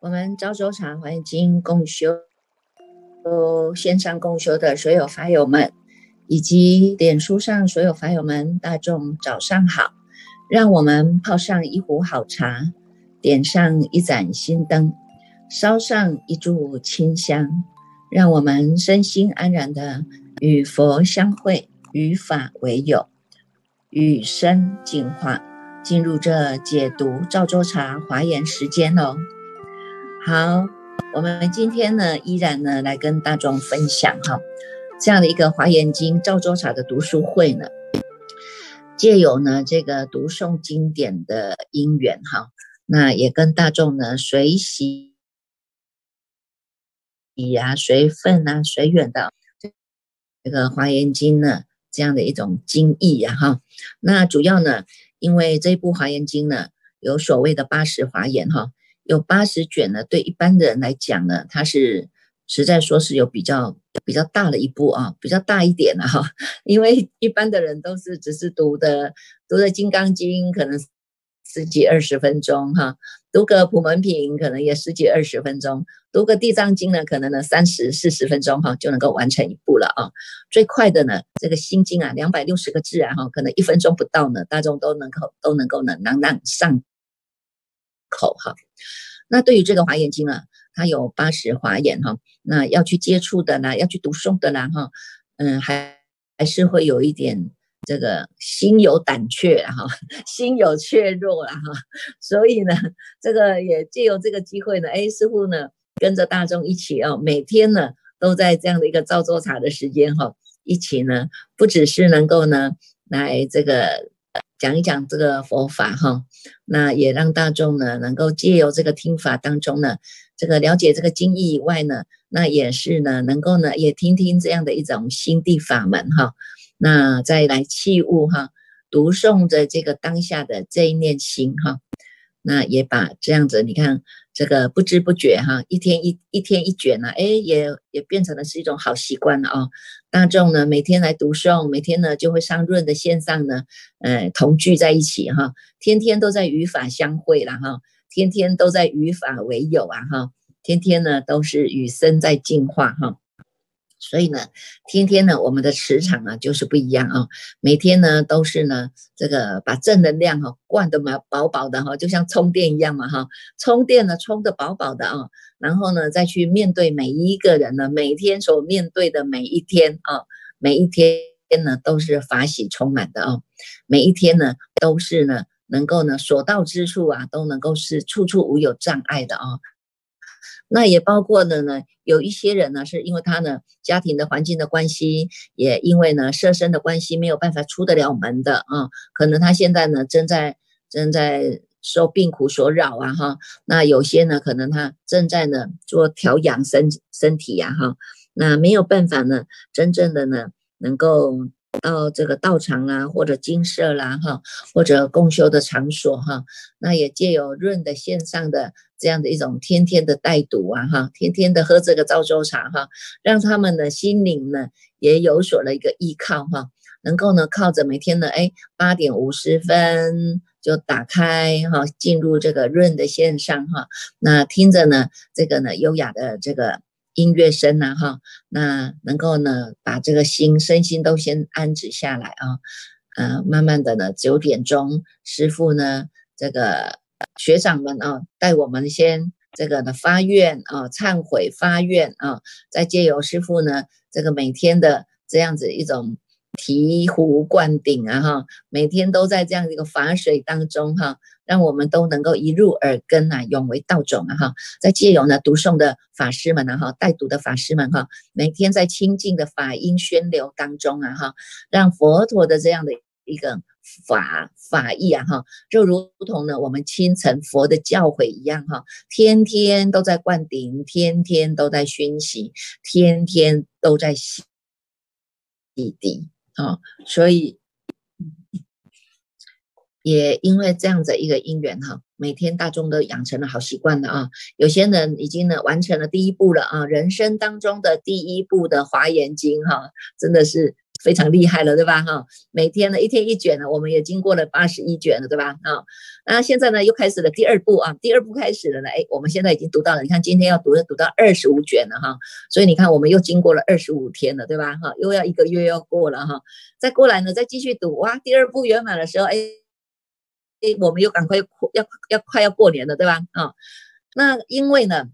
我们昭州茶环境共修，线上共修的所有法友们，以及脸书上所有法友们，大众早上好！让我们泡上一壶好茶，点上一盏心灯，烧上一炷清香，让我们身心安然的与佛相会，与法为友，与生进化，进入这解读赵州茶华严时间哦。好，我们今天呢，依然呢来跟大众分享哈，这样的一个华严经赵州茶的读书会呢，借有呢这个读诵经典的因缘哈，那也跟大众呢随喜呀、随份啊、随缘的这个华严经呢这样的一种经义呀哈，那主要呢，因为这部华严经呢有所谓的八十华严哈。有八十卷呢，对一般的人来讲呢，它是实在说是有比较比较大的一部啊，比较大一点的哈。因为一般的人都是只是读的读的《金刚经》，可能十几二十分钟哈；读个《普门品》，可能也十几二十分钟；读个《地藏经》呢，可能呢三十四十分钟哈就能够完成一部了啊。最快的呢，这个《心经》啊，两百六十个字啊哈，可能一分钟不到呢，大众都能够都能够呢朗朗上口哈。那对于这个华严经啊，它有八十华严哈，那要去接触的啦，要去读诵的啦哈，嗯，还还是会有一点这个心有胆怯哈，心有怯弱了哈，所以呢，这个也借由这个机会呢，哎，师傅呢跟着大众一起哦，每天呢都在这样的一个造作茶的时间哈，一起呢，不只是能够呢来这个。讲一讲这个佛法哈，那也让大众呢能够借由这个听法当中呢，这个了解这个经义以外呢，那也是呢能够呢也听听这样的一种心地法门哈，那再来器物哈，读诵着这个当下的这一念心哈。那也把这样子，你看这个不知不觉哈，一天一一天一卷呢，哎，也也变成了是一种好习惯了啊。大众呢每天来读诵，每天呢就会上润的线上呢，呃，同聚在一起哈，天天都在与法相会了哈，天天都在与法为友啊哈，天天呢都是与生在进化哈。所以呢，天天呢，我们的磁场啊就是不一样啊。每天呢都是呢，这个把正能量哈灌得满饱饱的哈，就像充电一样嘛哈。充电呢充得饱饱的啊，然后呢再去面对每一个人呢，每天所面对的每一天啊，每一天呢都是法喜充满的啊，每一天呢都是呢能够呢所到之处啊都能够是处处无有障碍的啊。那也包括了呢，有一些人呢，是因为他呢家庭的环境的关系，也因为呢设身的关系，没有办法出得了门的啊。可能他现在呢正在正在受病苦所扰啊哈。那有些呢，可能他正在呢做调养身身体呀哈。那没有办法呢，真正的呢能够到这个道场啦，或者精舍啦哈，或者共修的场所哈。那也借有润的线上的。这样的一种天天的带读啊，哈，天天的喝这个昭州茶哈，让他们的心灵呢也有所了一个依靠哈，能够呢靠着每天的哎八点五十分就打开哈，进入这个润的线上哈，那听着呢这个呢优雅的这个音乐声呢哈，那能够呢把这个心身心都先安置下来啊，呃，慢慢的呢九点钟师傅呢这个。学长们啊，带我们先这个的发愿啊，忏悔发愿啊，再借由师傅呢，这个每天的这样子一种醍醐灌顶啊哈，每天都在这样一个法水当中哈，让我们都能够一入耳根啊，永为道种啊哈，在借由呢读诵的法师们啊哈，带读的法师们哈，每天在清净的法音宣流当中啊哈，让佛陀的这样的一个。法法义啊哈，就如同呢我们清晨佛的教诲一样哈，天天都在灌顶，天天都在熏习，天天都在洗洗涤啊，所以也因为这样子一个因缘哈，每天大众都养成了好习惯了啊。有些人已经呢完成了第一步了啊，人生当中的第一步的华严经哈，真的是。非常厉害了，对吧？哈，每天呢一天一卷呢，我们也经过了八十一卷了，对吧？啊，那现在呢又开始了第二步啊，第二步开始了呢，哎，我们现在已经读到了，你看今天要读读到二十五卷了哈，所以你看我们又经过了二十五天了，对吧？哈，又要一个月要过了哈，再过来呢再继续读哇，第二步圆满的时候，哎哎，我们又赶快要要要快要过年了，对吧？啊，那因为呢。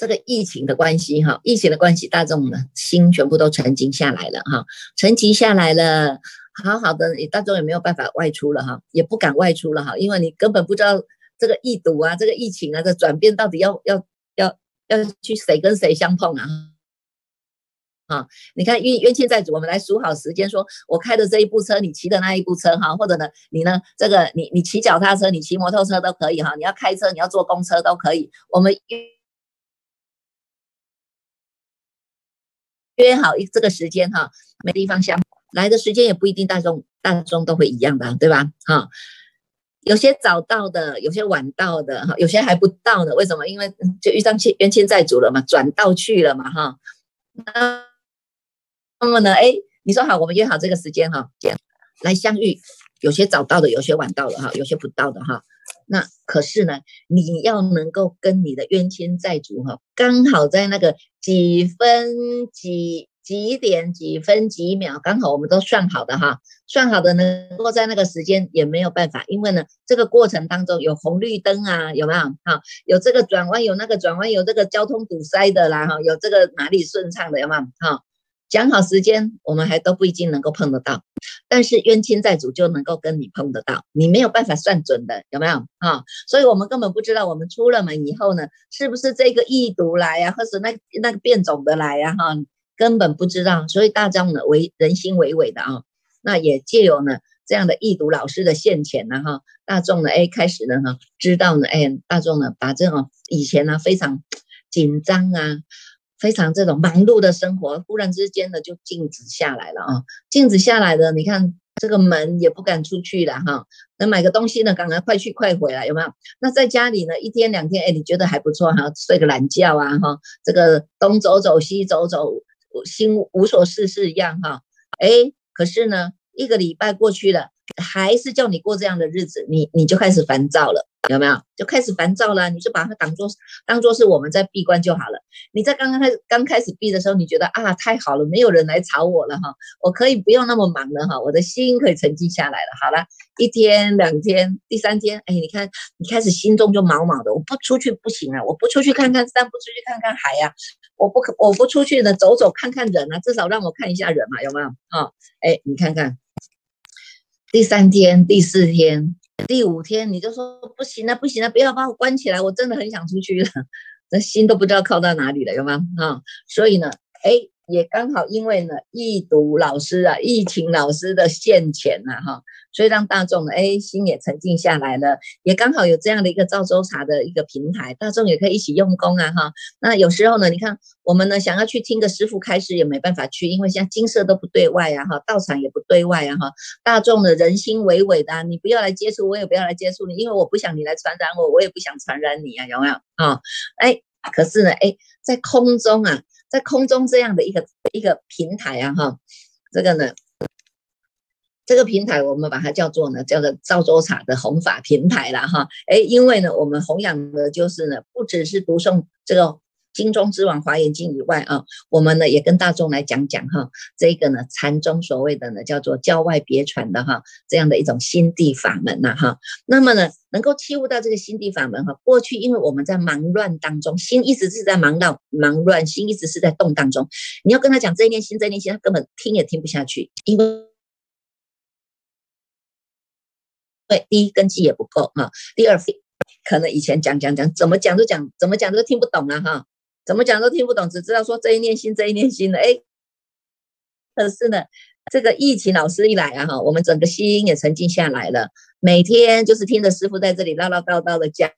这个疫情的关系，哈，疫情的关系，大众呢心全部都沉静下来了，哈，沉寂下来了，好好的，大众也没有办法外出了，哈，也不敢外出了，哈，因为你根本不知道这个疫毒啊，这个疫情啊的转变到底要要要要去谁跟谁相碰啊，啊，你看冤冤亲债主，我们来数好时间，说我开的这一部车，你骑的那一部车，哈，或者呢，你呢，这个你你骑脚踏车，你骑摩托车都可以，哈，你要开车，你要坐公车都可以，我们。约好一这个时间哈，没地方相来的时间也不一定大众大众都会一样的，对吧？哈，有些早到的，有些晚到的，哈，有些还不到的，为什么？因为就遇上欠冤亲债主了嘛，转道去了嘛，哈。那那么呢？哎，你说好，我们约好这个时间哈，来相遇。有些早到的，有些晚到的，哈，有些不到的，哈。那可是呢，你要能够跟你的冤亲债主哈，刚好在那个几分几几点几分几秒，刚好我们都算好的哈，算好的能够在那个时间也没有办法，因为呢，这个过程当中有红绿灯啊，有没有？哈，有这个转弯，有那个转弯，有这个交通堵塞的啦，哈，有这个哪里顺畅的，有没有？哈。讲好时间，我们还都不一定能够碰得到，但是冤亲债主就能够跟你碰得到，你没有办法算准的，有没有啊？所以我们根本不知道，我们出了门以后呢，是不是这个异毒来呀，或是那那个变种的来呀？哈，根本不知道。所以大众呢，为人心为伪的啊，那也借由呢这样的异毒老师的现前呢，哈，大众呢，哎，开始呢，哈，知道呢，哎，大众呢，把这种以前呢非常紧张啊。非常这种忙碌的生活，忽然之间呢就静止下来了啊！静止下来的，你看这个门也不敢出去了哈。那买个东西呢，赶快快去快回来，有没有？那在家里呢，一天两天，哎，你觉得还不错哈，睡个懒觉啊哈，这个东走走西走走，心无所事事一样哈。哎，可是呢，一个礼拜过去了，还是叫你过这样的日子，你你就开始烦躁了。有没有就开始烦躁了？你就把它当做当做是我们在闭关就好了。你在刚刚开始刚开始闭的时候，你觉得啊太好了，没有人来吵我了哈，我可以不用那么忙了哈，我的心可以沉静下来了。好了，一天两天第三天，哎，你看你开始心中就毛毛的，我不出去不行啊，我不出去看看山，不出去看看海呀，我不可我不出去呢走走看看人啊，至少让我看一下人嘛，有没有啊？哎，你看看第三天第四天。第五天你就说不行了，不行了，不要把我关起来，我真的很想出去了，那心都不知道靠到哪里了，有吗？啊，所以呢，哎。也刚好因为呢，易读老师啊，易勤老师的现前呐，哈，所以让大众哎心也沉静下来了。也刚好有这样的一个赵州茶的一个平台，大众也可以一起用功啊，哈。那有时候呢，你看我们呢想要去听个师傅开示也没办法去，因为现在金色都不对外啊，哈，道场也不对外啊，哈。大众的人心为伪的，你不要来接触，我也不要来接触你，因为我不想你来传染我，我也不想传染你啊，有没有啊？哎，可是呢，哎，在空中啊。在空中这样的一个一个平台啊，哈，这个呢，这个平台我们把它叫做呢，叫做赵州塔的弘法平台了哈，哎，因为呢，我们弘扬的就是呢，不只是读诵这个。金钟之王华严经以外啊，我们呢也跟大众来讲讲哈，这个呢禅宗所谓的呢叫做教外别传的哈，这样的一种心地法门呐哈。那么呢，能够切悟到这个心地法门哈，过去因为我们在忙乱当中，心一直是在忙到忙乱，心一直是在动当中。你要跟他讲这一念心，这一念心，他根本听也听不下去，因为对第一根基也不够哈，第二可能以前讲讲讲怎么讲都讲怎么讲都听不懂了哈。怎么讲都听不懂，只知道说这一念心，这一念心的。哎，可是呢，这个疫情老师一来啊，哈，我们整个心也沉静下来了。每天就是听着师傅在这里唠唠叨叨的讲，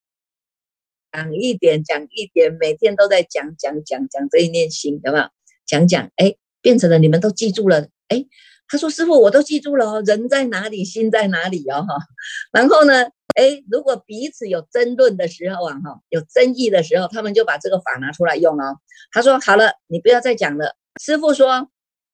讲一点讲一点，每天都在讲讲讲讲这一念心，有没有？讲讲，哎，变成了你们都记住了，哎，他说师傅我都记住了哦，人在哪里，心在哪里哦哈。然后呢，哎，如果彼此有争论的时候啊哈，有争议的时候，他们就把这个法拿出来用哦。他说好了，你不要再讲了，师傅说。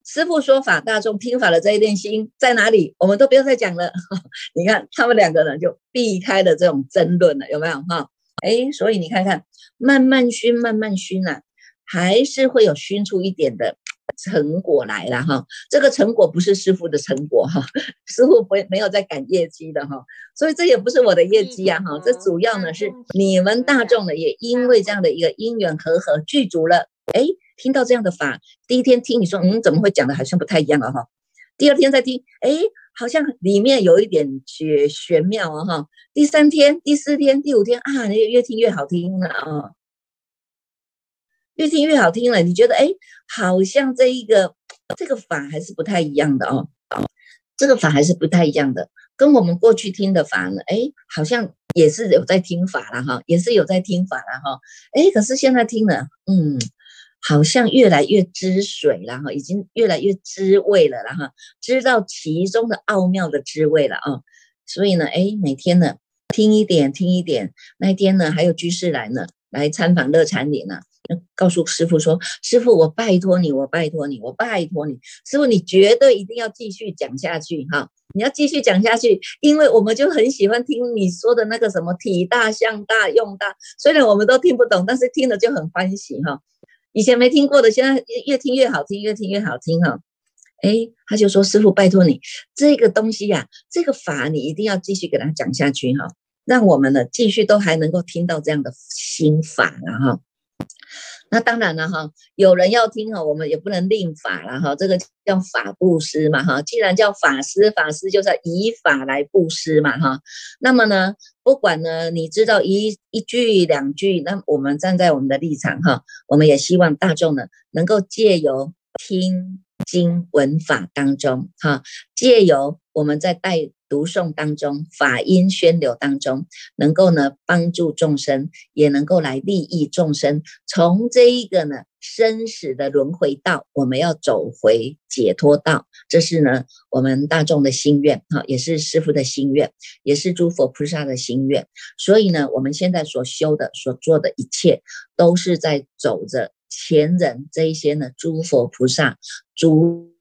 师傅说法，大众听法的这一念心在哪里？我们都不要再讲了。你看他们两个人就避开了这种争论了，有没有哈？哎，所以你看看，慢慢熏，慢慢熏呐，还是会有熏出一点的成果来了哈。这个成果不是师傅的成果哈，师傅不没有在赶业绩的哈，所以这也不是我的业绩啊哈。这主要呢是你们大众呢，也因为这样的一个因缘和合具足了，哎。听到这样的法，第一天听你说，嗯，怎么会讲的好像不太一样了哈？第二天再听，哎，好像里面有一点玄玄妙啊哈。第三天、第四天、第五天啊，你越听越好听了啊，越听越好听了。你觉得哎，好像这一个这个法还是不太一样的哦，这个法还是不太一样的，跟我们过去听的法呢，哎，好像也是有在听法了哈，也是有在听法了哈。哎，可是现在听了，嗯。好像越来越知水了哈，已经越来越知味了了哈，知道其中的奥妙的滋味了啊。所以呢，哎，每天呢听一点，听一点。那一天呢，还有居士来呢，来参访乐禅林呢，告诉师傅说：“师傅，我拜托你，我拜托你，我拜托你，师傅，你绝对一定要继续讲下去哈，你要继续讲下去，因为我们就很喜欢听你说的那个什么体大、相大、用大，虽然我们都听不懂，但是听了就很欢喜哈。”以前没听过的，现在越听越好听，越听越好听哈。哎，他就说：“师傅，拜托你这个东西呀，这个法你一定要继续给他讲下去哈，让我们呢继续都还能够听到这样的心法了哈。”那当然了哈，有人要听哈，我们也不能令法了哈。这个叫法布施嘛哈。既然叫法师，法师就是以法来布施嘛哈。那么呢，不管呢，你知道一一句两句，那我们站在我们的立场哈，我们也希望大众呢能够借由听经闻法当中哈，借由我们在带。读诵当中，法音宣流当中，能够呢帮助众生，也能够来利益众生。从这一个呢生死的轮回道，我们要走回解脱道，这是呢我们大众的心愿，哈，也是师父的心愿，也是诸佛菩萨的心愿。所以呢，我们现在所修的、所做的一切，都是在走着前人这一些呢诸佛菩萨诸。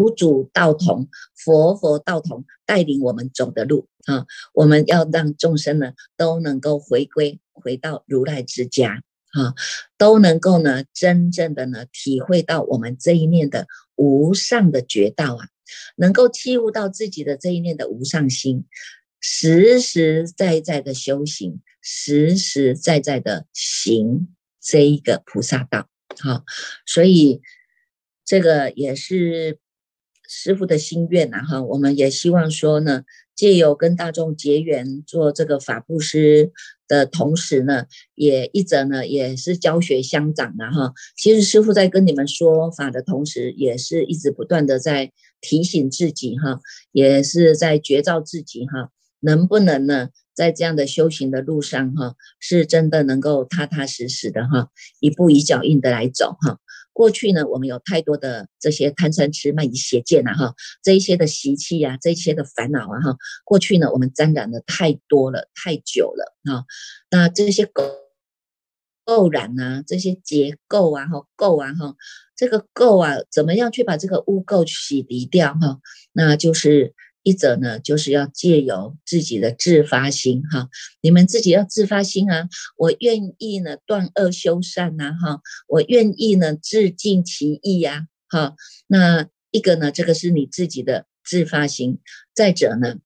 五祖道同，佛佛道同，带领我们走的路啊！我们要让众生呢都能够回归，回到如来之家啊，都能够呢真正的呢体会到我们这一念的无上的觉道啊，能够体悟到自己的这一念的无上心，实实在在的修行，实实在在的行这一个菩萨道。好，所以这个也是。师傅的心愿呐，哈，我们也希望说呢，借由跟大众结缘，做这个法布施的同时呢，也一则呢，也是教学相长啊，哈。其实师傅在跟你们说法的同时，也是一直不断的在提醒自己哈，也是在觉照自己哈，能不能呢，在这样的修行的路上哈，是真的能够踏踏实实的哈，一步一脚印的来走哈。过去呢，我们有太多的这些贪嗔痴慢疑邪见呐，哈，这一些的习气呀，这一些的烦恼啊，哈，过去呢，我们沾染的太多了，太久了啊。那这些垢垢染啊，这些结构啊，哈，垢啊，哈，这个垢啊，怎么样去把这个污垢洗涤掉？哈，那就是。一者呢，就是要借由自己的自发心哈，你们自己要自发心啊，我愿意呢断恶修善呐哈，我愿意呢自尽其意呀哈。那一个呢，这个是你自己的自发心；再者呢，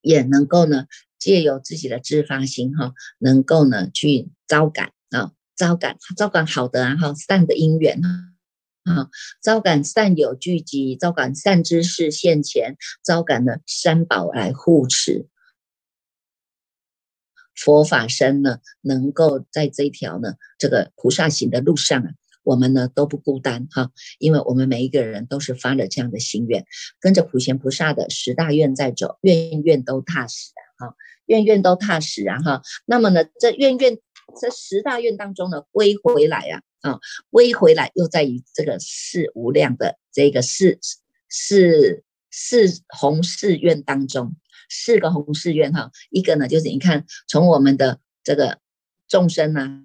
也能够呢借由自己的自发心哈，能够呢去招感啊，招感招感好的啊哈善的因缘啊。啊，招感善友聚集，招感善知识现前，招感呢三宝来护持，佛法身呢能够在这一条呢这个菩萨行的路上啊，我们呢都不孤单哈，因为我们每一个人都是发了这样的心愿，跟着普贤菩萨的十大愿在走，愿愿都踏实啊，哈，愿愿都踏实啊，哈，那么呢这愿愿这十大愿当中呢归回来啊。啊，归回来又在于这个四无量的这个四四四弘誓愿当中，四个弘誓愿哈，一个呢就是你看从我们的这个众生啊。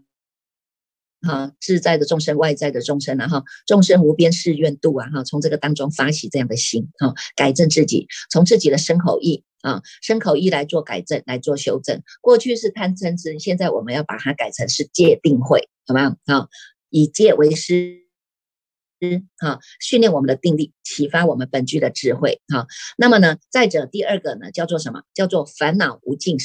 哈，自在的众生，外在的众生啊，哈，众生无边誓愿度啊，哈，从这个当中发起这样的心，哈，改正自己，从自己的身口意啊，身口意来做改正，来做修正。过去是贪嗔痴，现在我们要把它改成是戒定慧，好吗？好，以戒为师，哈，训练我们的定力，启发我们本具的智慧，哈。那么呢，再者第二个呢，叫做什么？叫做烦恼无尽。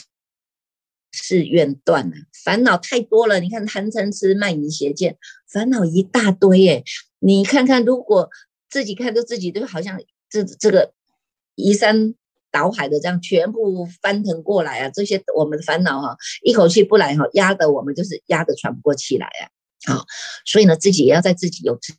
是愿断了，烦恼太多了。你看贪嗔痴慢疑邪见，烦恼一大堆哎。你看看，如果自己看着自己，都好像这这个移山倒海的这样全部翻腾过来啊。这些我们的烦恼哈，一口气不来哈，压得我们就是压得喘不过气来啊。好，所以呢，自己也要在自己有知。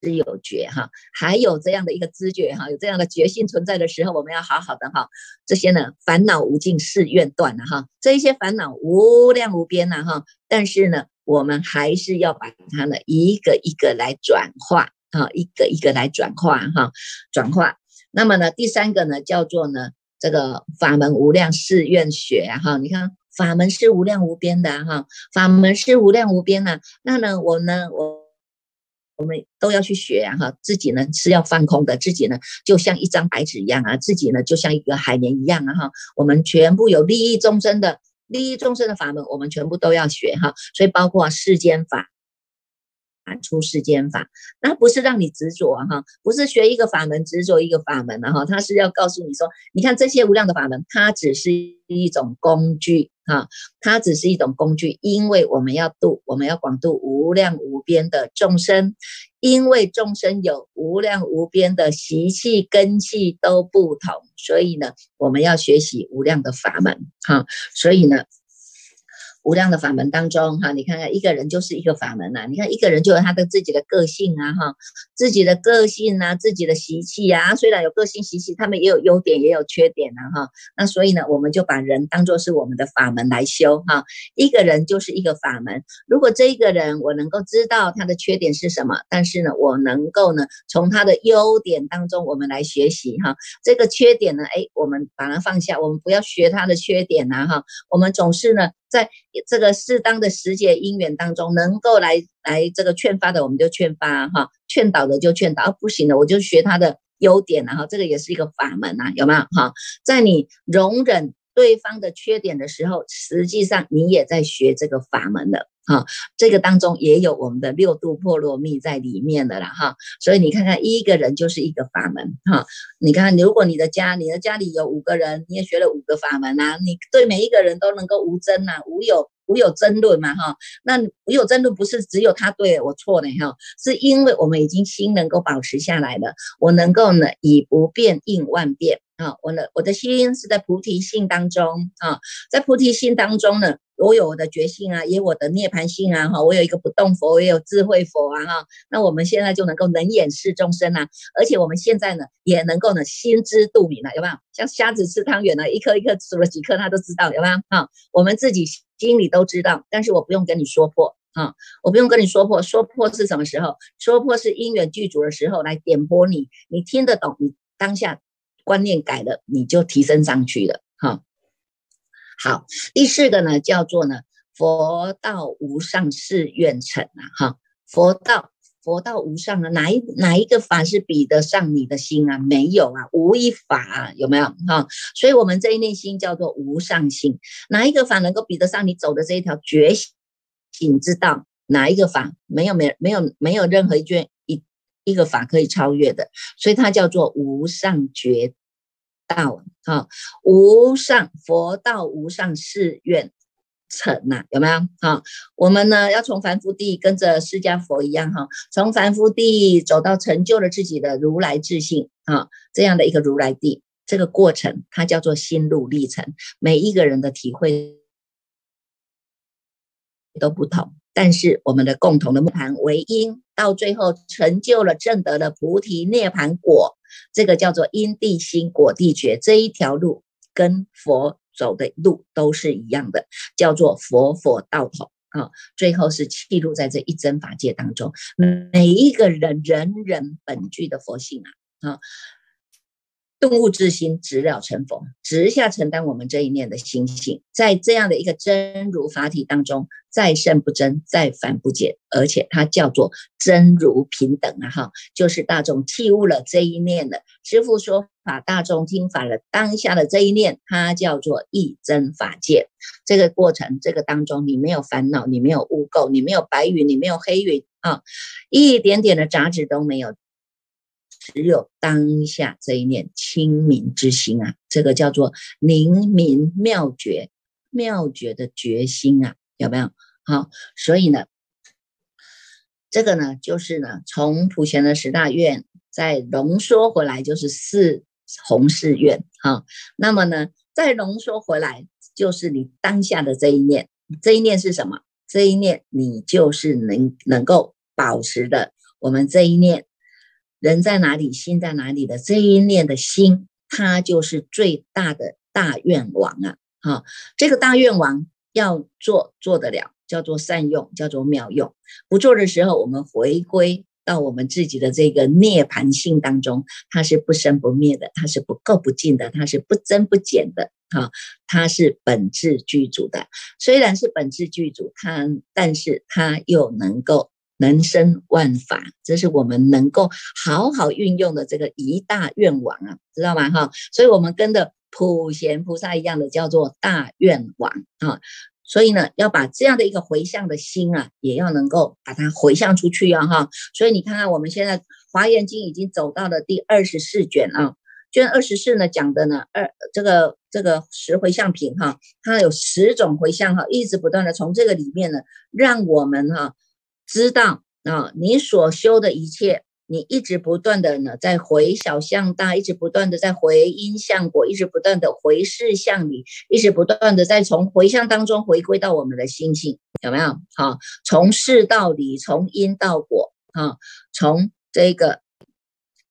知有觉哈，还有这样的一个知觉哈，有这样的觉性存在的时候，我们要好好的哈，这些呢烦恼无尽誓愿断了哈，这一些烦恼无量无边呐哈，但是呢，我们还是要把它呢一个一个来转化啊，一个一个来转化哈，转化。那么呢，第三个呢叫做呢这个法门无量誓愿学哈，你看法门是无量无边的哈，法门是无量无边呐，那呢我呢我。我们都要去学呀，哈，自己呢是要放空的，自己呢就像一张白纸一样啊，自己呢就像一个海绵一样啊，哈，我们全部有利益众生的利益众生的法门，我们全部都要学哈，所以包括世间法。出世间法，那不是让你执着哈，不是学一个法门执着一个法门的哈，他是要告诉你说，你看这些无量的法门，它只是一种工具啊，它只是一种工具，因为我们要度，我们要广度无量无边的众生，因为众生有无量无边的习气根气都不同，所以呢，我们要学习无量的法门哈，所以呢。无量的法门当中，哈，你看看一个人就是一个法门呐。你看一个人就有他的自己的个性啊，哈，自己的个性啊，自己的习气啊。虽然有个性习气，他们也有优点，也有缺点呐，哈。那所以呢，我们就把人当做是我们的法门来修，哈。一个人就是一个法门。如果这一个人我能够知道他的缺点是什么，但是呢，我能够呢从他的优点当中我们来学习，哈。这个缺点呢，哎，我们把它放下，我们不要学他的缺点呐，哈。我们总是呢。在这个适当的时节因缘当中，能够来来这个劝发的，我们就劝发哈；劝导的就劝导，不行的我就学他的优点然后这个也是一个法门呐，有没有哈？在你容忍对方的缺点的时候，实际上你也在学这个法门的。哈，这个当中也有我们的六度波罗蜜在里面的啦，哈，所以你看看一个人就是一个法门，哈，你看如果你的家，你的家里有五个人，你也学了五个法门啊，你对每一个人都能够无争呐，无有无有争论嘛，哈，那无有争论不是只有他对我错呢，哈，是因为我们已经心能够保持下来了，我能够呢以不变应万变，啊，我的我的心是在菩提心当中，啊，在菩提心当中呢。我有我的觉性啊，也有我的涅槃性啊，哈，我有一个不动佛，我也有智慧佛啊，哈，那我们现在就能够能眼视众生啊，而且我们现在呢，也能够呢心知肚明了，有没有？像瞎子吃汤圆呢，一颗一颗数了几颗，他都知道，有没有？啊，我们自己心里都知道，但是我不用跟你说破啊，我不用跟你说破，说破是什么时候？说破是因缘具足的时候来点拨你，你听得懂，你当下观念改了，你就提升上去了，哈。好，第四个呢，叫做呢，佛道无上誓愿成啊，哈，佛道佛道无上啊，哪一哪一个法是比得上你的心啊？没有啊，无一法有没有哈？所以，我们这一念心叫做无上心，哪一个法能够比得上你走的这一条觉醒之道？哪一个法没有没没有没有任何一卷一个法可以超越的？所以它叫做无上觉。道哈，无上佛道无上誓愿成呐，有没有哈？我们呢要从凡夫地跟着释迦佛一样哈，从凡夫地走到成就了自己的如来自信啊，这样的一个如来地，这个过程它叫做心路历程，每一个人的体会都不同。但是我们的共同的盘为因，到最后成就了正德的菩提涅盘果，这个叫做因地心果地觉这一条路，跟佛走的路都是一样的，叫做佛佛道统啊。最后是记录在这一真法界当中，每一个人人人本具的佛性啊，啊。顿悟之心，直了成佛，直下承担我们这一念的心性，在这样的一个真如法体当中，再胜不争，再凡不减，而且它叫做真如平等啊！哈，就是大众弃悟了这一念的师父说法，大众听法了当下的这一念，它叫做一真法界。这个过程，这个当中，你没有烦恼，你没有污垢，你没有白云，你没有黑云啊，一点点的杂质都没有。只有当下这一念清明之心啊，这个叫做灵明妙觉，妙觉的决心啊，有没有？好，所以呢，这个呢，就是呢，从普贤的十大愿再浓缩回来，就是四弘誓愿。啊，那么呢，再浓缩回来，就是你当下的这一念，这一念是什么？这一念你就是能能够保持的，我们这一念。人在哪里，心在哪里的这一念的心，它就是最大的大愿王啊！哈，这个大愿王要做做得了，叫做善用，叫做妙用。不做的时候，我们回归到我们自己的这个涅盘性当中，它是不生不灭的，它是不垢不净的，它是不增不减的。哈，它是本质具足的。虽然是本质具足，它但是它又能够。能生万法，这是我们能够好好运用的这个一大愿王啊，知道吗？哈，所以我们跟着普贤菩萨一样的叫做大愿王啊。所以呢，要把这样的一个回向的心啊，也要能够把它回向出去啊，哈。所以你看看，我们现在华严经已经走到了第二十四卷啊，卷二十四呢讲的呢二这个这个十回向品哈，它有十种回向哈，一直不断的从这个里面呢，让我们哈。知道啊，你所修的一切，你一直不断的呢，在回小向大，一直不断的在回因向果，一直不断的回事向理，一直不断的在从回向当中回归到我们的心性，有没有？好，从事到理，从因到果，啊，从这个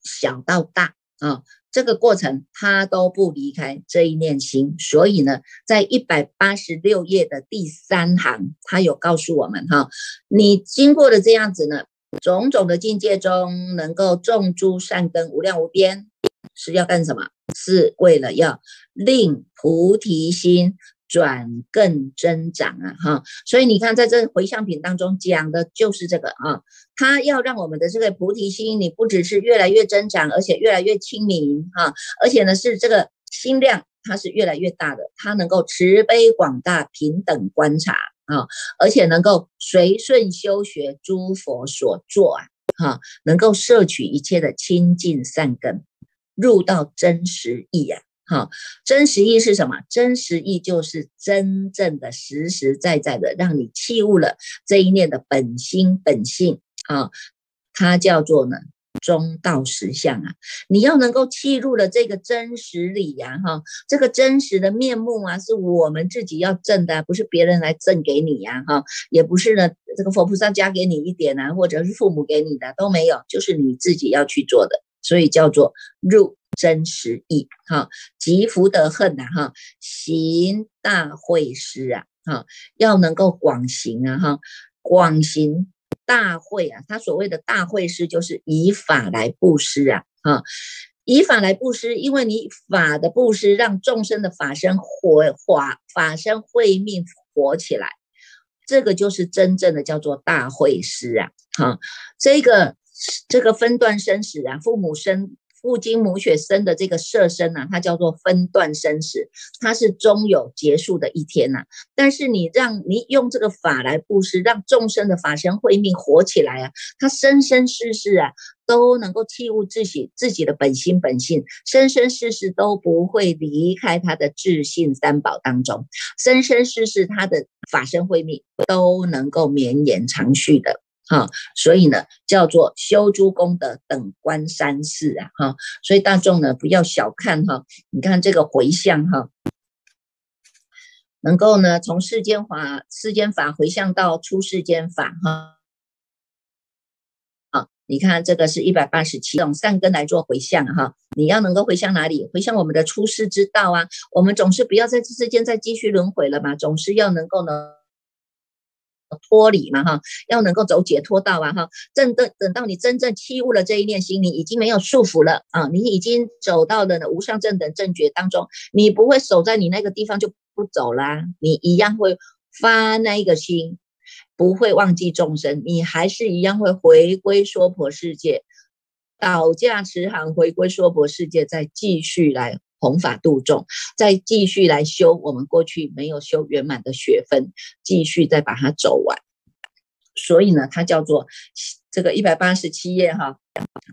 小到大，啊。这个过程他都不离开这一念心，所以呢，在一百八十六页的第三行，他有告诉我们哈，你经过的这样子呢，种种的境界中，能够种诸善根无量无边，是要干什么？是为了要令菩提心。转更增长啊，哈，所以你看，在这回向品当中讲的就是这个啊，它要让我们的这个菩提心，你不只是越来越增长，而且越来越清明哈，而且呢是这个心量它是越来越大的，它能够慈悲广大、平等观察啊，而且能够随顺修学诸佛所作啊，哈，能够摄取一切的清净善根，入到真实意啊。好，真实意是什么？真实意就是真正的、实实在在的，让你弃悟了这一念的本心本性啊，它叫做呢中道实相啊。你要能够弃入了这个真实理呀，哈，这个真实的面目啊，是我们自己要证的，不是别人来证给你呀，哈，也不是呢这个佛菩萨加给你一点啊，或者是父母给你的都没有，就是你自己要去做的，所以叫做入。真实意哈，积福德恨呐哈，行大会师啊哈，要能够广行啊哈，广行大会啊，他所谓的大会师就是以法来布施啊哈，以法来布施，因为你法的布施让众生的法身活法法身慧命活起来，这个就是真正的叫做大会师啊哈，这个这个分段生死啊，父母生。父精母血生的这个色身呐，它叫做分段生死，它是终有结束的一天呐。但是你让你用这个法来布施，让众生的法身慧命活起来啊，他生生世世啊都能够弃悟自己自己的本心本性，生生世世都不会离开他的自信三宝当中，生生世世他的法身慧命都能够绵延长续的。哈，所以呢，叫做修诸功德等观三世啊，哈，所以大众呢不要小看哈，你看这个回向哈，能够呢从世间法世间法回向到出世间法哈，啊，你看这个是一百八十七种善根来做回向哈，你要能够回向哪里？回向我们的出世之道啊，我们总是不要在这世间再继续轮回了嘛，总是要能够呢。脱离嘛哈，要能够走解脱道啊哈。正等等到你真正弃悟了这一念心，你已经没有束缚了啊，你已经走到了无上正等正觉当中，你不会守在你那个地方就不走啦，你一样会发那一个心，不会忘记众生，你还是一样会回归娑婆世界，倒驾持航回归娑婆世界，再继续来。弘法度众，再继续来修我们过去没有修圆满的学分，继续再把它走完。所以呢，它叫做这个一百八十七页哈，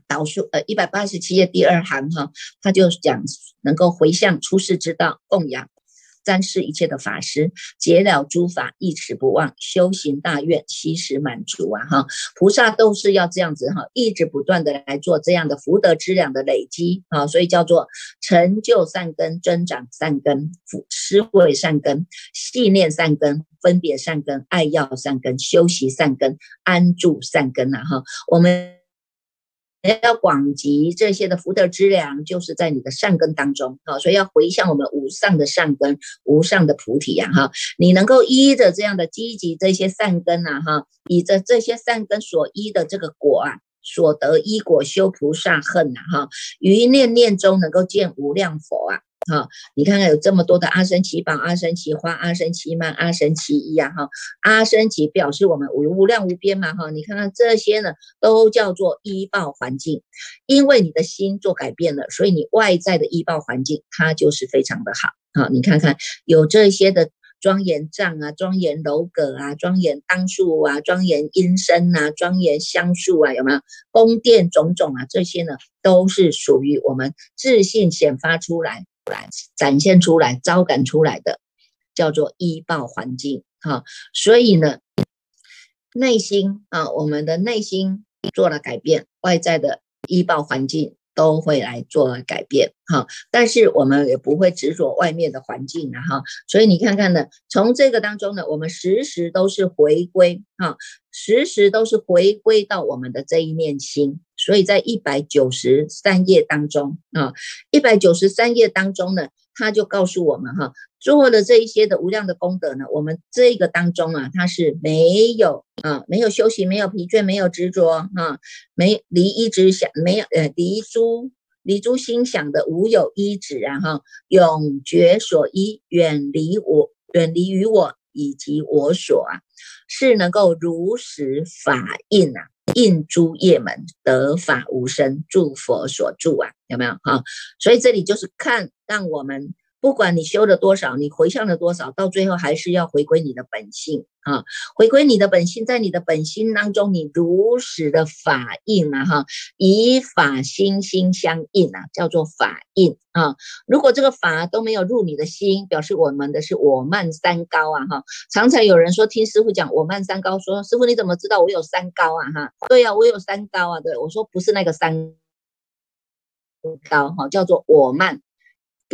导数呃一百八十七页第二行哈，它就讲能够回向出世之道，供养。瞻视一切的法师，结了诸法，一持不忘，修行大愿，悉时满足啊！哈，菩萨都是要这样子哈，一直不断的来做这样的福德资粮的累积啊，所以叫做成就善根，增长善根，福思维善根，信念善根，分别善根，爱要善根，修习善根，安住善根呐！哈，我们。要广集这些的福德之粮，就是在你的善根当中啊，所以要回向我们无上的善根、无上的菩提呀哈。你能够依着这样的积极这些善根呐哈，以着这些善根所依的这个果啊，所得依果修菩萨恨呐哈，于念念中能够见无量佛啊。哈，你看看有这么多的阿僧祇宝、阿僧祇花、阿僧祇曼、阿僧祇一啊，哈，阿僧祇表示我们无无量无边嘛，哈，你看看这些呢，都叫做依报环境，因为你的心做改变了，所以你外在的依报环境它就是非常的好，好，你看看有这些的庄严藏啊、庄严楼阁啊、庄严当树啊、庄严音声啊、庄严香树啊，有没有宫殿种种啊？这些呢，都是属于我们自信显发出来。来展现出来、招感出来的，叫做依报环境哈。所以呢，内心啊，我们的内心做了改变，外在的依报环境都会来做改变哈。但是我们也不会执着外面的环境啊哈。所以你看看呢，从这个当中呢，我们时时都是回归哈，时时都是回归到我们的这一念心。所以在一百九十三页当中啊，一百九十三页当中呢，他就告诉我们哈，做了这一些的无量的功德呢，我们这个当中啊，它是没有啊，没有休息，没有疲倦，没有执着啊，没离一直想，没有呃离诸离诸心想的无有一止啊哈，永绝所依，远离我，远离于我以及我所啊，是能够如实法印啊。印诸业门得法无生，诸佛所住啊，有没有哈？所以这里就是看，让我们。不管你修了多少，你回向了多少，到最后还是要回归你的本性啊！回归你的本性，在你的本心当中，你如实的法印啊，哈，以法心心相应啊，叫做法印啊。如果这个法都没有入你的心，表示我们的是我慢三高啊，哈。常常有人说听师傅讲我慢三高，说师傅你怎么知道我有三高啊？哈，对呀，我有三高啊。对，我说不是那个三高哈，叫做我慢。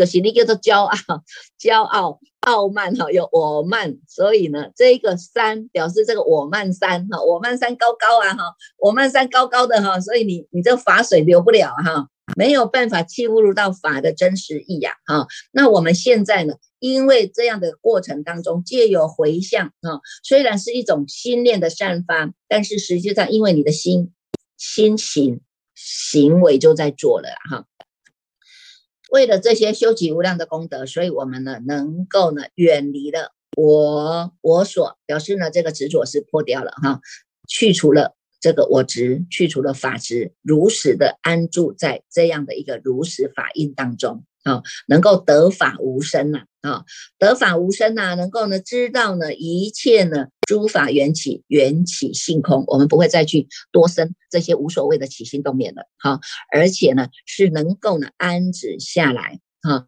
就是你叫做骄傲、骄傲、傲慢哈，有我慢，所以呢，这个山表示这个我慢山哈，我慢山高高啊哈，我慢山高高的哈，所以你你这法水流不了哈，没有办法去悟入到法的真实意呀哈。那我们现在呢，因为这样的过程当中，借有回向啊，虽然是一种心念的散发，但是实际上因为你的心心行行为就在做了哈。为了这些修集无量的功德，所以我们呢能够呢远离了我我所，表示呢这个执着是破掉了哈，去除了这个我执，去除了法执，如实的安住在这样的一个如实法印当中。啊，能够得法无生呐，啊，得法无生呐，能够呢知道呢一切呢诸法缘起，缘起性空，我们不会再去多生这些无所谓的起心动念了，哈，而且呢是能够呢安止下来，哈，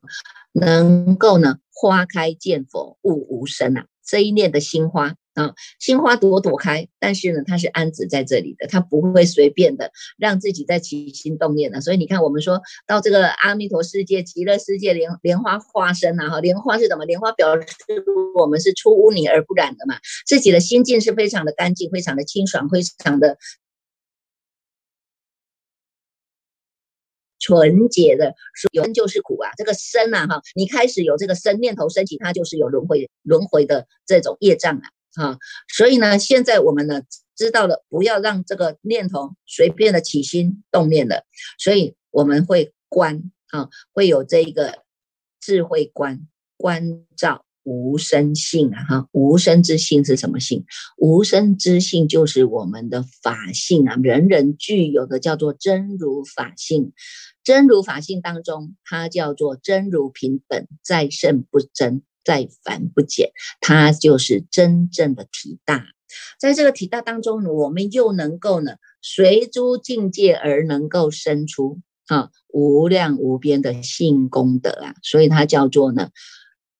能够呢花开见佛，悟无生啊，这一念的心花。啊，心花朵朵开，但是呢，它是安止在这里的，它不会随便的让自己在起心动念的。所以你看，我们说到这个阿弥陀世界、极乐世界莲莲花化身啊，哈，莲花是怎么？莲花表示我们是出污泥而不染的嘛，自己的心境是非常的干净、非常的清爽、非常的纯洁的。有生就是苦啊，这个生啊，哈，你开始有这个生念头升起，它就是有轮回轮回的这种业障啊。啊。所以呢，现在我们呢知道了，不要让这个念头随便的起心动念的，所以我们会观啊，会有这一个智慧观观照。无生性啊，哈，无生之性是什么性？无生之性就是我们的法性啊，人人具有的叫做真如法性。真如法性当中，它叫做真如平等，在胜不争，再繁不减，它就是真正的体大。在这个体大当中呢，我们又能够呢，随诸境界而能够生出啊无量无边的性功德啊，所以它叫做呢。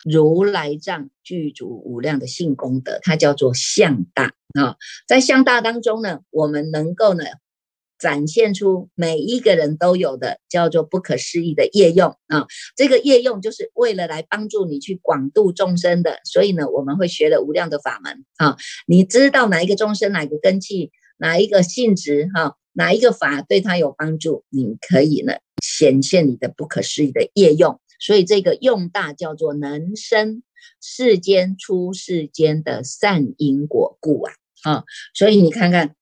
如来藏具足无量的性功德，它叫做相大啊。在相大当中呢，我们能够呢展现出每一个人都有的叫做不可思议的业用啊。这个业用就是为了来帮助你去广度众生的，所以呢，我们会学了无量的法门啊。你知道哪一个众生、哪个根器、哪一个性质哈，哪一个法对他有帮助，你可以呢显现你的不可思议的业用。所以这个用大叫做能生世间出世间的善因果故啊啊！所以你看看，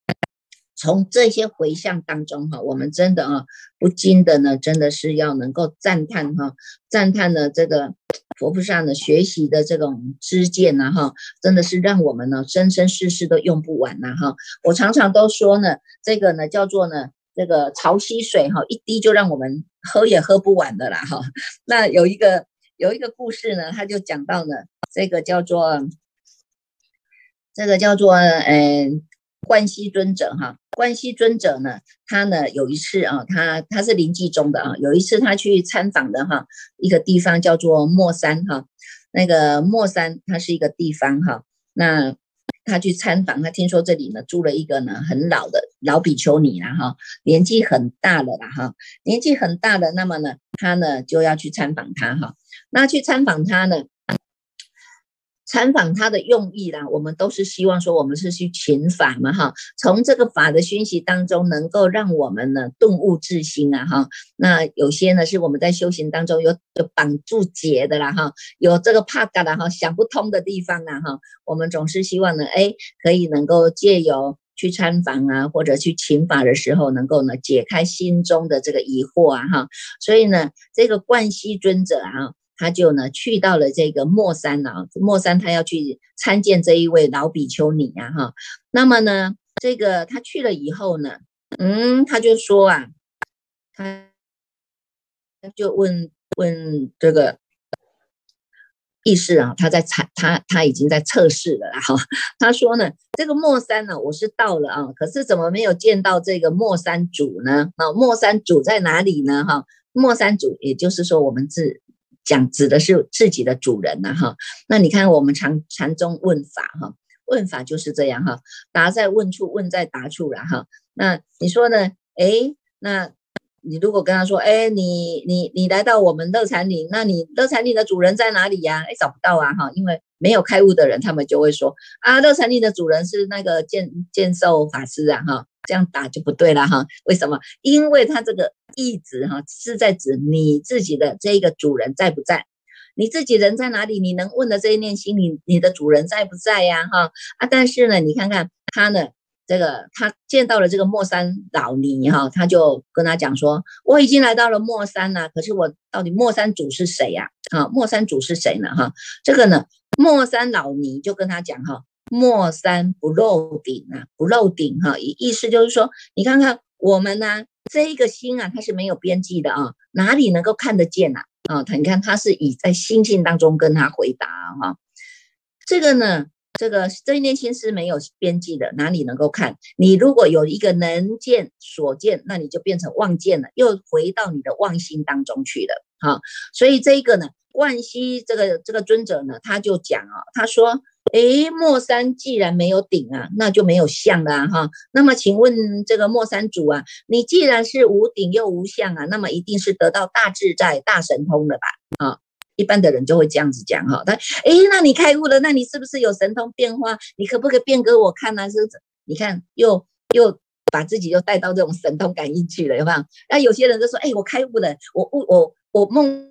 从这些回向当中哈，我们真的啊不禁的呢，真的是要能够赞叹哈，赞叹呢这个佛菩萨的学习的这种知见呐哈，真的是让我们呢生生世世都用不完呐哈！我常常都说呢，这个呢叫做呢。这个潮汐水哈，一滴就让我们喝也喝不完的啦哈。那有一个有一个故事呢，他就讲到呢，这个叫做这个叫做嗯，观西尊者哈。观西尊者呢，他呢有一次啊，他他是临济宗的啊，有一次他去参访的哈，一个地方叫做莫山哈。那个莫山它是一个地方哈，那。他去参访，他听说这里呢住了一个呢很老的老比丘尼了哈，年纪很大了啦哈，年纪很大的，那么呢他呢就要去参访他哈，那去参访他呢。参访他的用意啦，我们都是希望说，我们是去勤法嘛哈，从这个法的熏习当中，能够让我们呢顿悟自心啊哈。那有些呢是我们在修行当中有有绑住结的啦哈，有这个怕嘎的哈，想不通的地方啊哈，我们总是希望呢，哎，可以能够借由去参访啊，或者去勤法的时候，能够呢解开心中的这个疑惑啊哈。所以呢，这个冠希尊者啊。他就呢去到了这个莫山啊，莫山他要去参见这一位老比丘尼啊，哈，那么呢，这个他去了以后呢，嗯，他就说啊，他他就问问这个意识啊，他在测他他已经在测试了啦，哈，他说呢，这个莫山呢，我是到了啊，可是怎么没有见到这个莫山主呢？啊，莫山主在哪里呢？哈，莫山主也就是说我们自讲指的是自己的主人呐，哈，那你看我们禅禅宗问法哈，问法就是这样哈，答在问处，问在答处了哈。那你说呢？哎，那你如果跟他说，哎，你你你来到我们乐禅林，那你乐禅林的主人在哪里呀？哎，找不到啊，哈，因为没有开悟的人，他们就会说啊，乐禅林的主人是那个见见受法师啊，哈。这样打就不对了哈，为什么？因为他这个意指哈是在指你自己的这一个主人在不在？你自己人在哪里？你能问的这一念心，你你的主人在不在呀？哈啊！但是呢，你看看他呢，这个他见到了这个莫山老尼哈，他就跟他讲说：我已经来到了莫山了，可是我到底莫山主是谁呀？啊，莫山主是谁呢？哈，这个呢，莫山老尼就跟他讲哈。莫山不漏顶啊，不漏顶哈，意意思就是说，你看看我们呢，这一个心啊，它是没有边际的啊，哪里能够看得见呐？啊，你看他是以在心性当中跟他回答哈，这个呢，这个这一念心是没有边际的，哪里能够看？你如果有一个能见所见，那你就变成望见了，又回到你的妄心当中去了哈。所以这一个呢，万西这个这个尊者呢，他就讲啊，他说。哎，莫山既然没有顶啊，那就没有相啊哈。那么，请问这个莫山主啊，你既然是无顶又无相啊，那么一定是得到大自在、大神通了吧？啊，一般的人就会这样子讲哈。他哎，那你开悟了，那你是不是有神通变化？你可不可以变给我看呢？是，你看又又把自己又带到这种神通感应去了，有没有？那有些人就说，哎，我开悟了，我悟我我梦。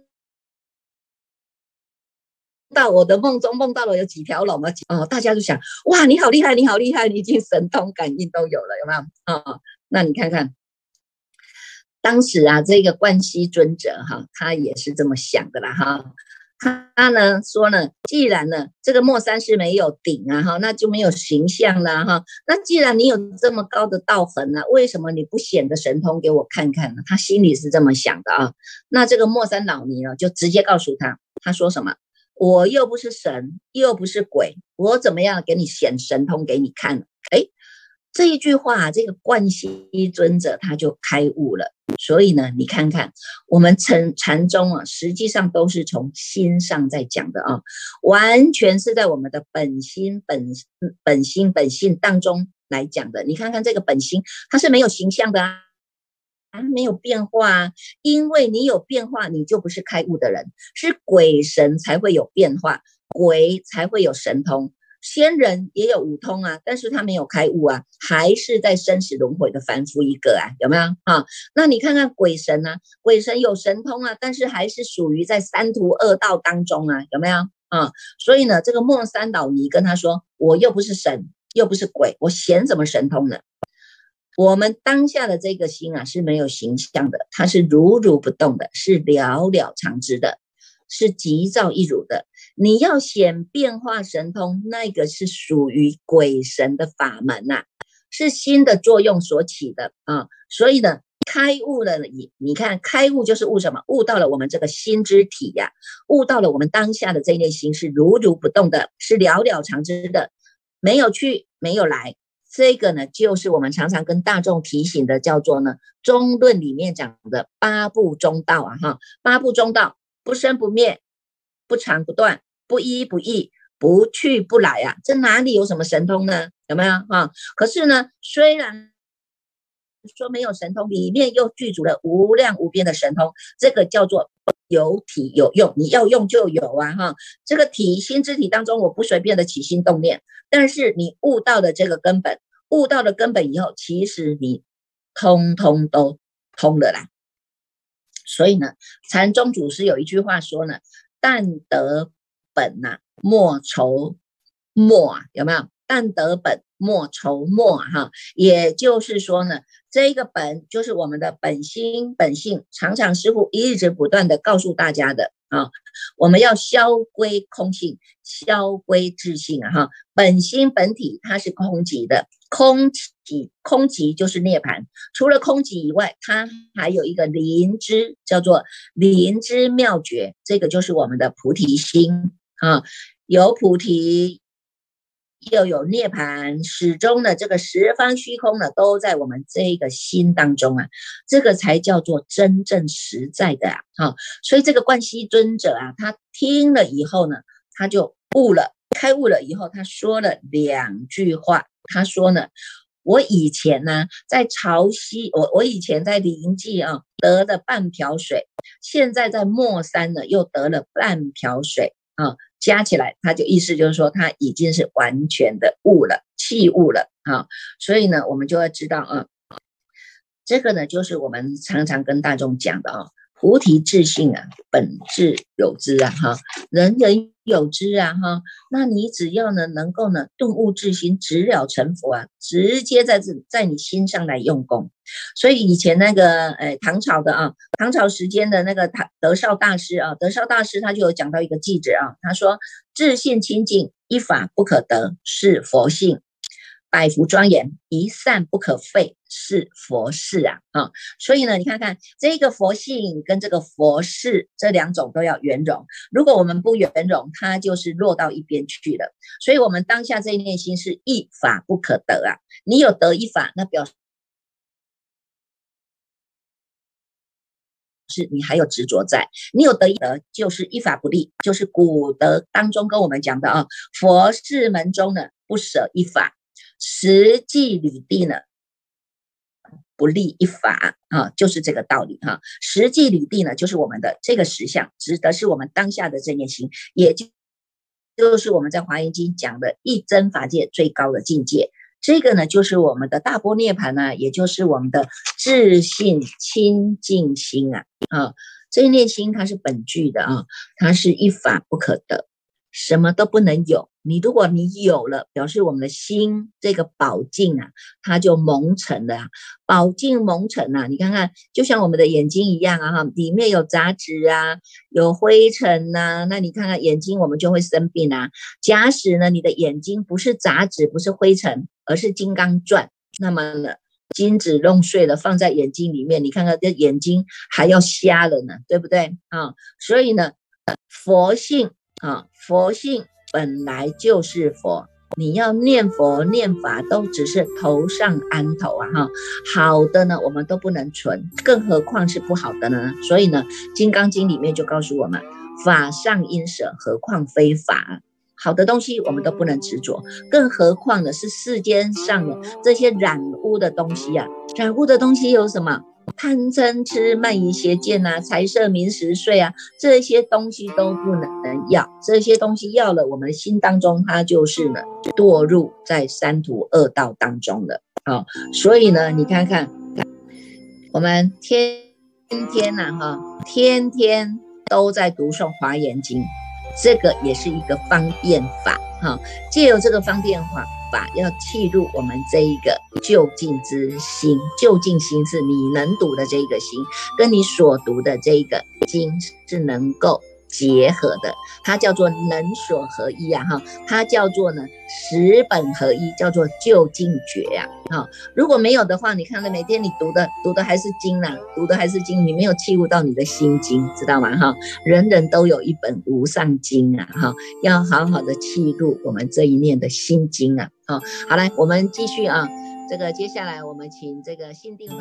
到我的梦中梦到了有几条龙啊？哦，大家就想哇，你好厉害，你好厉害，你已经神通感应都有了，有没有啊？那你看看，当时啊，这个观西尊者哈，他也是这么想的啦哈。他呢说呢，既然呢这个莫山是没有顶啊哈，那就没有形象了哈。那既然你有这么高的道痕啊，为什么你不显个神通给我看看呢？他心里是这么想的啊。那这个莫山老尼呢，就直接告诉他，他说什么？我又不是神，又不是鬼，我怎么样给你显神通给你看？哎。这一句话，这个观西尊者他就开悟了。所以呢，你看看我们禅禅宗啊，实际上都是从心上在讲的啊，完全是在我们的本心本本心本性当中来讲的。你看看这个本心，它是没有形象的，啊，没有变化啊。因为你有变化，你就不是开悟的人，是鬼神才会有变化，鬼才会有神通。仙人也有五通啊，但是他没有开悟啊，还是在生死轮回的凡夫一个啊，有没有啊？那你看看鬼神呢？鬼神有神通啊，但是还是属于在三途二道当中啊，有没有啊？所以呢，这个莫三老尼跟他说：“我又不是神，又不是鬼，我显什么神通呢？”我们当下的这个心啊是没有形象的，它是如如不动的，是了了常知的。是急躁易辱的，你要显变化神通，那个是属于鬼神的法门呐，是心的作用所起的啊。所以呢，开悟了，你你看，开悟就是悟什么？悟到了我们这个心之体呀，悟到了我们当下的这一类心是如如不动的，是了了常知的，没有去，没有来。这个呢，就是我们常常跟大众提醒的，叫做呢中论里面讲的八部中道啊，哈，八部中道。不生不灭，不长不断，不依不异，不去不来啊！这哪里有什么神通呢？有没有啊？可是呢，虽然说没有神通，里面又具足了无量无边的神通，这个叫做有体有用，你要用就有啊！哈，这个体心之体当中，我不随便的起心动念，但是你悟到的这个根本，悟到了根本以后，其实你通通都通了啦。所以呢，禅宗祖师有一句话说呢：“但得本呐，莫愁末啊，有没有？但得本莫愁末哈，也就是说呢，这一个本就是我们的本心本性。常常师傅一直不断的告诉大家的啊，我们要消归空性，消归自性啊哈，本心本体它是空寂的。”空寂，空寂就是涅槃。除了空寂以外，它还有一个灵知，叫做灵知妙觉。这个就是我们的菩提心啊，有菩提，又有涅槃，始终的这个十方虚空呢，都在我们这个心当中啊。这个才叫做真正实在的啊。哈，所以这个观西尊者啊，他听了以后呢，他就悟了，开悟了以后，他说了两句话。他说呢，我以前呢在潮汐，我我以前在临济啊得了半瓢水，现在在墨山呢又得了半瓢水啊，加起来他就意思就是说他已经是完全的悟了，弃悟了啊，所以呢我们就要知道啊，这个呢就是我们常常跟大众讲的啊。菩提自性啊，本质有之啊，哈，人人有之啊，哈，那你只要呢，能够呢，顿悟自心，直了成佛啊，直接在这在你心上来用功。所以以前那个，哎，唐朝的啊，唐朝时间的那个唐德绍大师啊，德绍大师他就有讲到一个句子啊，他说：自信清净，一法不可得，是佛性。百福庄严，一善不可废，是佛事啊！啊，所以呢，你看看这个佛性跟这个佛事这两种都要圆融。如果我们不圆融，它就是落到一边去了。所以，我们当下这一念心是一法不可得啊！你有得一法，那表示是你还有执着在；你有得一得，就是一法不立，就是古德当中跟我们讲的啊，佛事门中呢，不舍一法。实际履地呢，不立一法啊，就是这个道理哈。实际履地呢，就是我们的这个实相，指的是我们当下的这念心，也就就是我们在华严经讲的一真法界最高的境界。这个呢，就是我们的大波涅盘呢，也就是我们的自信清净心啊啊，这一念心它是本具的啊，它是一法不可得。什么都不能有。你如果你有了，表示我们的心这个宝镜啊，它就蒙尘了。宝镜蒙尘啊，你看看，就像我们的眼睛一样啊，哈，里面有杂质啊，有灰尘呐。那你看看眼睛，我们就会生病啊。假使呢，你的眼睛不是杂质，不是灰尘，而是金刚钻，那么呢，金子弄碎了放在眼睛里面，你看看这眼睛还要瞎了呢，对不对啊？所以呢，佛性啊，佛性。本来就是佛，你要念佛念法都只是头上安头啊哈，好的呢我们都不能存，更何况是不好的呢？所以呢，《金刚经》里面就告诉我们，法上应舍，何况非法？好的东西我们都不能执着，更何况呢是世间上的这些染污的东西呀？染污的东西有什么？贪嗔痴慢疑邪见呐，财色名食睡啊，这些东西都不能要。这些东西要了，我们心当中它就是呢，堕入在三途恶道当中的。好，所以呢，你看看，我们天天呐，哈，天天都在读诵华严经，这个也是一个方便法。哈，借由这个方便法。法要契入我们这一个就近之心，就近心是你能读的这一个心，跟你所读的这一个经是能够。结合的，它叫做能所合一啊，哈，它叫做呢十本合一，叫做就近觉呀，哈，如果没有的话，你看到每天你读的读的还是经啊，读的还是经，你没有契入到你的心经，知道吗？哈，人人都有一本无上经啊，哈，要好好的契入我们这一念的心经啊，啊好来我们继续啊这个接下来我们请这个新定法